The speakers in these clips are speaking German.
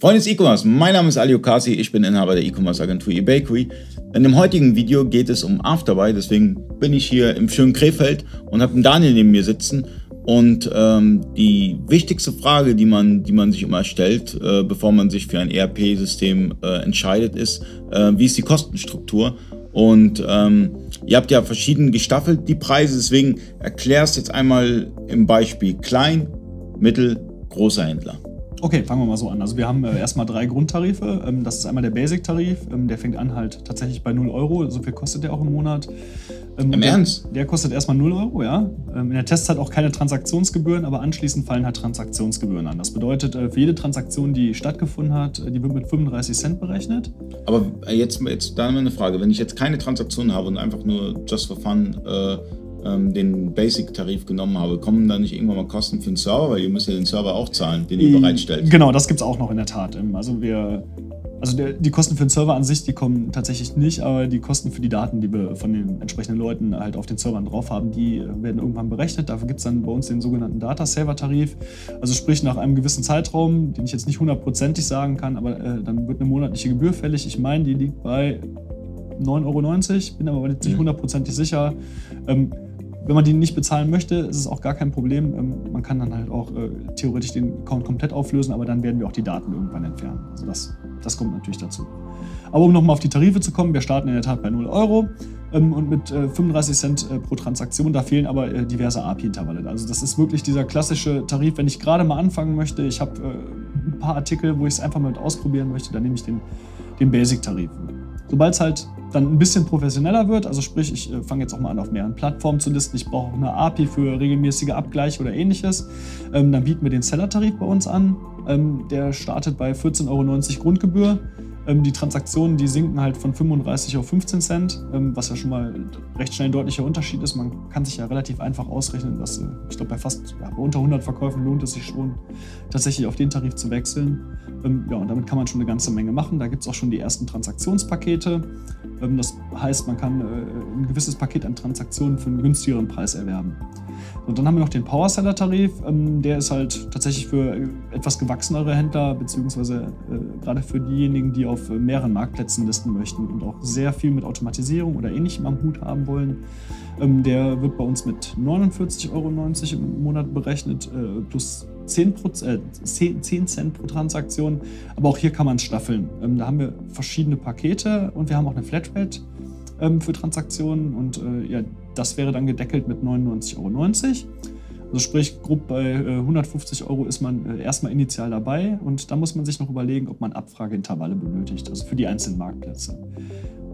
Freunde des E-Commerce, mein Name ist Ali Okasi, ich bin Inhaber der E-Commerce Agentur eBakery. In dem heutigen Video geht es um Afterbuy, deswegen bin ich hier im schönen Krefeld und habe einen Daniel neben mir sitzen. Und ähm, die wichtigste Frage, die man, die man sich immer stellt, äh, bevor man sich für ein ERP-System äh, entscheidet, ist, äh, wie ist die Kostenstruktur? Und ähm, ihr habt ja verschieden gestaffelt die Preise, deswegen erklär es jetzt einmal im Beispiel klein, mittel, großer Händler. Okay, fangen wir mal so an. Also wir haben äh, erstmal drei Grundtarife. Ähm, das ist einmal der Basic-Tarif, ähm, der fängt an halt tatsächlich bei 0 Euro. So viel kostet der auch im Monat. Ähm, Im Ernst? Der kostet erstmal 0 Euro, ja. Ähm, in der Test hat auch keine Transaktionsgebühren, aber anschließend fallen halt Transaktionsgebühren an. Das bedeutet, äh, für jede Transaktion, die stattgefunden hat, äh, die wird mit 35 Cent berechnet. Aber äh, jetzt, jetzt da eine Frage. Wenn ich jetzt keine Transaktion habe und einfach nur just for fun äh, ähm, den Basic-Tarif genommen habe, kommen da nicht irgendwann mal Kosten für den Server? Weil ihr müsst ja den Server auch zahlen, den ihr bereitstellt. Genau, das gibt es auch noch in der Tat. Ähm, also wir also der, die Kosten für den Server an sich, die kommen tatsächlich nicht, aber die Kosten für die Daten, die wir von den entsprechenden Leuten halt auf den Servern drauf haben, die äh, werden irgendwann berechnet. Dafür gibt es dann bei uns den sogenannten Data Saver Tarif. Also sprich nach einem gewissen Zeitraum, den ich jetzt nicht hundertprozentig sagen kann, aber äh, dann wird eine monatliche Gebühr fällig. Ich meine, die liegt bei 9,90 Euro, bin aber nicht mhm. hundertprozentig sicher. Ähm, wenn man die nicht bezahlen möchte, ist es auch gar kein Problem. Ähm, man kann dann halt auch äh, theoretisch den Account komplett auflösen, aber dann werden wir auch die Daten irgendwann entfernen. Also das, das kommt natürlich dazu. Aber um nochmal auf die Tarife zu kommen, wir starten in der Tat bei 0 Euro ähm, und mit äh, 35 Cent äh, pro Transaktion. Da fehlen aber äh, diverse API-Intervalle. Also das ist wirklich dieser klassische Tarif, wenn ich gerade mal anfangen möchte. Ich habe äh, ein paar Artikel, wo ich es einfach mal ausprobieren möchte, dann nehme ich den, den Basic-Tarif. Sobald es halt dann ein bisschen professioneller wird, also sprich, ich äh, fange jetzt auch mal an, auf mehreren Plattformen zu listen, ich brauche eine API für regelmäßige Abgleiche oder ähnliches, ähm, dann bieten wir den Seller-Tarif bei uns an. Ähm, der startet bei 14,90 Euro Grundgebühr. Ähm, die Transaktionen, die sinken halt von 35 auf 15 Cent, ähm, was ja schon mal recht schnell ein deutlicher Unterschied ist. Man kann sich ja relativ einfach ausrechnen, dass äh, ich glaube, bei fast ja, bei unter 100 Verkäufen lohnt es sich schon, tatsächlich auf den Tarif zu wechseln. Ähm, ja, und damit kann man schon eine ganze Menge machen. Da gibt es auch schon die ersten Transaktionspakete. Das heißt, man kann äh, ein gewisses Paket an Transaktionen für einen günstigeren Preis erwerben. Und dann haben wir noch den Power Seller Tarif. Ähm, der ist halt tatsächlich für äh, etwas gewachsenere Händler, beziehungsweise äh, gerade für diejenigen, die auf mehreren Marktplätzen listen möchten und auch sehr viel mit Automatisierung oder ähnlichem am Hut haben wollen. Ähm, der wird bei uns mit 49,90 Euro im Monat berechnet, plus 10, äh, 10, Cent pro Transaktion. Aber auch hier kann man staffeln. Ähm, da haben wir verschiedene Pakete und wir haben auch eine Flatrate ähm, für Transaktionen und äh, ja, das wäre dann gedeckelt mit 99,90 Euro. Also sprich, grob bei äh, 150 Euro ist man äh, erstmal initial dabei und dann muss man sich noch überlegen, ob man Abfrageintervalle benötigt, also für die einzelnen Marktplätze.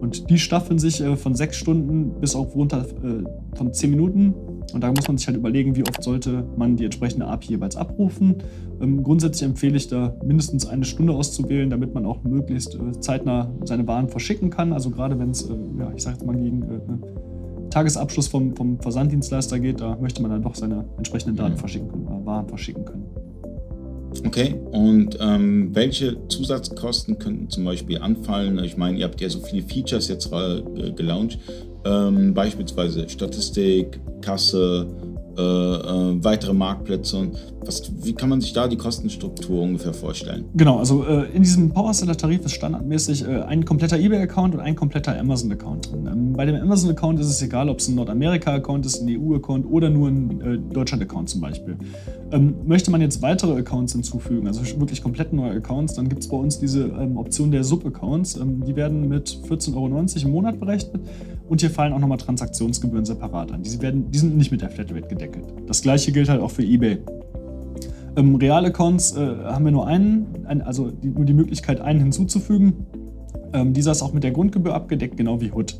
Und die staffeln sich äh, von sechs Stunden bis auf runter äh, von zehn Minuten. Und da muss man sich halt überlegen, wie oft sollte man die entsprechende API jeweils abrufen. Ähm, grundsätzlich empfehle ich da mindestens eine Stunde auszuwählen, damit man auch möglichst äh, zeitnah seine Waren verschicken kann. Also gerade wenn es, äh, ja, ich sage jetzt mal gegen äh, Tagesabschluss vom, vom Versanddienstleister geht, da möchte man dann doch seine entsprechenden Daten mhm. verschicken können, Waren verschicken können. Okay, und ähm, welche Zusatzkosten könnten zum Beispiel anfallen? Ich meine, ihr habt ja so viele Features jetzt äh, gelauncht, ähm, beispielsweise Statistik, Kasse, äh, äh, weitere Marktplätze. Was, wie kann man sich da die Kostenstruktur ungefähr vorstellen? Genau, also äh, in diesem Powerseller-Tarif ist standardmäßig äh, ein kompletter eBay-Account und ein kompletter Amazon-Account drin. Ähm, bei dem Amazon-Account ist es egal, ob es ein Nordamerika-Account ist, ein EU-Account oder nur ein äh, Deutschland-Account zum Beispiel. Ähm, möchte man jetzt weitere Accounts hinzufügen, also wirklich komplett neue Accounts, dann gibt es bei uns diese ähm, Option der Sub-Accounts. Ähm, die werden mit 14,90 Euro im Monat berechnet und hier fallen auch nochmal Transaktionsgebühren separat an. Die, werden, die sind nicht mit der Flatrate gedeckelt. Das gleiche gilt halt auch für eBay. Ähm, Real-Accounts äh, haben wir nur einen, ein, also die, nur die Möglichkeit, einen hinzuzufügen. Ähm, dieser ist auch mit der Grundgebühr abgedeckt, genau wie Hood.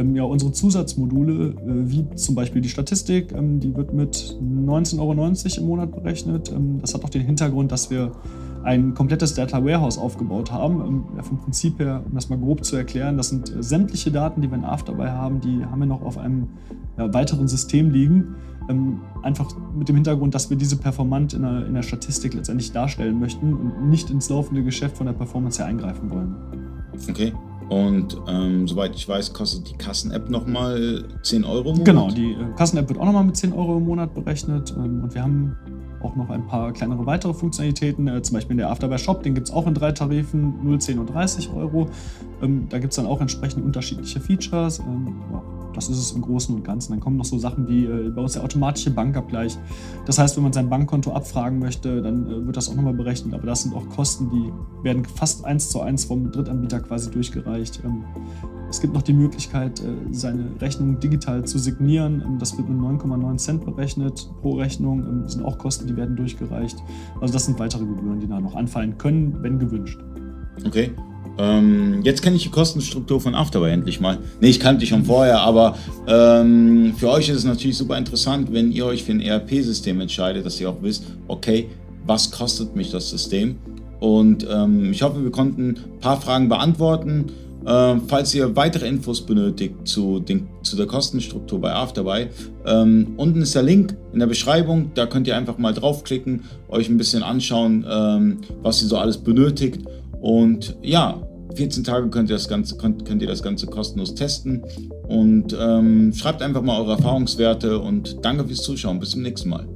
Ähm, ja, unsere Zusatzmodule, äh, wie zum Beispiel die Statistik, ähm, die wird mit 19,90 Euro im Monat berechnet. Ähm, das hat auch den Hintergrund, dass wir ein komplettes Data Warehouse aufgebaut haben. Ja, vom Prinzip her, um das mal grob zu erklären, das sind äh, sämtliche Daten, die wir in Afterbuy haben, die haben wir noch auf einem ja, weiteren System liegen. Ähm, einfach mit dem Hintergrund, dass wir diese performant in der, in der Statistik letztendlich darstellen möchten und nicht ins laufende Geschäft von der Performance her eingreifen wollen. Okay. Und ähm, soweit ich weiß, kostet die Kassen-App nochmal 10 Euro im Monat? Genau, die äh, Kassen-App wird auch nochmal mit 10 Euro im Monat berechnet. Ähm, und wir haben auch noch ein paar kleinere weitere Funktionalitäten, äh, zum Beispiel in der Afterbuy Shop, den gibt es auch in drei Tarifen, 0, 10 und 30 Euro. Ähm, da gibt es dann auch entsprechend unterschiedliche Features. Ähm, ja, das ist es im Großen und Ganzen. Dann kommen noch so Sachen wie äh, bei uns der automatische Bankabgleich. Das heißt, wenn man sein Bankkonto abfragen möchte, dann äh, wird das auch nochmal berechnet. Aber das sind auch Kosten, die werden fast eins zu eins vom Drittanbieter quasi durchgereicht. Ähm, es gibt noch die Möglichkeit, äh, seine Rechnung digital zu signieren. Ähm, das wird mit 9,9 Cent berechnet pro Rechnung. Ähm, das sind auch Kosten, die werden durchgereicht. Also das sind weitere Gebühren, die da noch anfallen können, wenn gewünscht. Okay. Ähm, jetzt kenne ich die Kostenstruktur von Afterbuy endlich mal. Ne, ich kannte die schon vorher, aber ähm, für euch ist es natürlich super interessant, wenn ihr euch für ein ERP-System entscheidet, dass ihr auch wisst, okay, was kostet mich das System? Und ähm, ich hoffe, wir konnten ein paar Fragen beantworten. Äh, falls ihr weitere Infos benötigt zu, den, zu der Kostenstruktur bei Afterbuy, ähm, unten ist der Link in der Beschreibung. Da könnt ihr einfach mal draufklicken, euch ein bisschen anschauen, ähm, was ihr so alles benötigt. Und ja, 14 Tage könnt ihr das Ganze, könnt, könnt ihr das Ganze kostenlos testen. Und ähm, schreibt einfach mal eure Erfahrungswerte und danke fürs Zuschauen. Bis zum nächsten Mal.